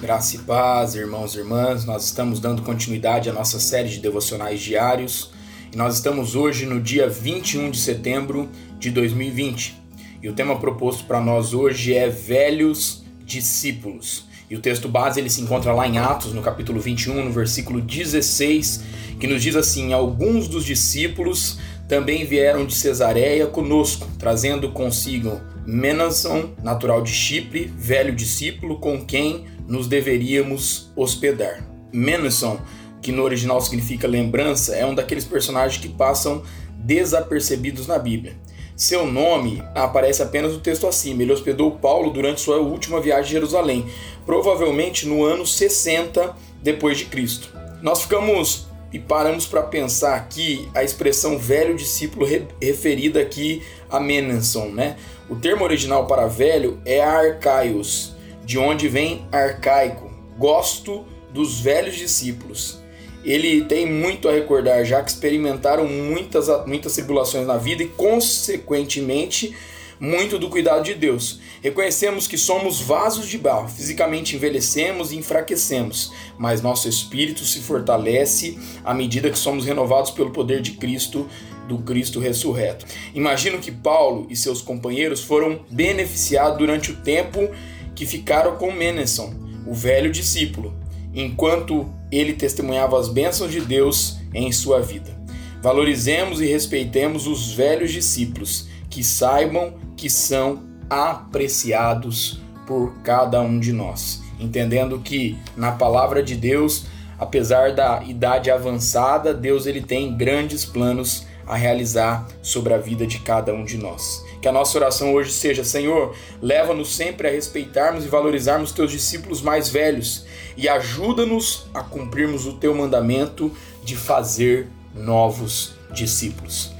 Graça e paz, irmãos e irmãs. Nós estamos dando continuidade à nossa série de devocionais diários e nós estamos hoje no dia 21 de setembro de 2020. E o tema proposto para nós hoje é velhos discípulos. E o texto base ele se encontra lá em Atos, no capítulo 21, no versículo 16, que nos diz assim: Alguns dos discípulos também vieram de Cesareia conosco, trazendo consigo Menason, natural de Chipre, velho discípulo com quem nos deveríamos hospedar. Menason, que no original significa lembrança, é um daqueles personagens que passam desapercebidos na Bíblia. Seu nome aparece apenas no texto acima. Ele hospedou Paulo durante sua última viagem a Jerusalém, provavelmente no ano 60 depois de Cristo. Nós ficamos e paramos para pensar aqui a expressão velho discípulo referida aqui a Menenson, né? O termo original para velho é arcaios, de onde vem arcaico. Gosto dos velhos discípulos. Ele tem muito a recordar, já que experimentaram muitas, muitas tribulações na vida e, consequentemente, muito do cuidado de Deus. Reconhecemos que somos vasos de barro, fisicamente envelhecemos e enfraquecemos, mas nosso espírito se fortalece à medida que somos renovados pelo poder de Cristo, do Cristo ressurreto. Imagino que Paulo e seus companheiros foram beneficiados durante o tempo que ficaram com Menesson, o velho discípulo, enquanto ele testemunhava as bênçãos de Deus em sua vida. Valorizemos e respeitemos os velhos discípulos, que saibam que são apreciados por cada um de nós, entendendo que na palavra de Deus, apesar da idade avançada, Deus ele tem grandes planos a realizar sobre a vida de cada um de nós. Que a nossa oração hoje seja: Senhor, leva-nos sempre a respeitarmos e valorizarmos teus discípulos mais velhos e ajuda-nos a cumprirmos o teu mandamento de fazer novos discípulos.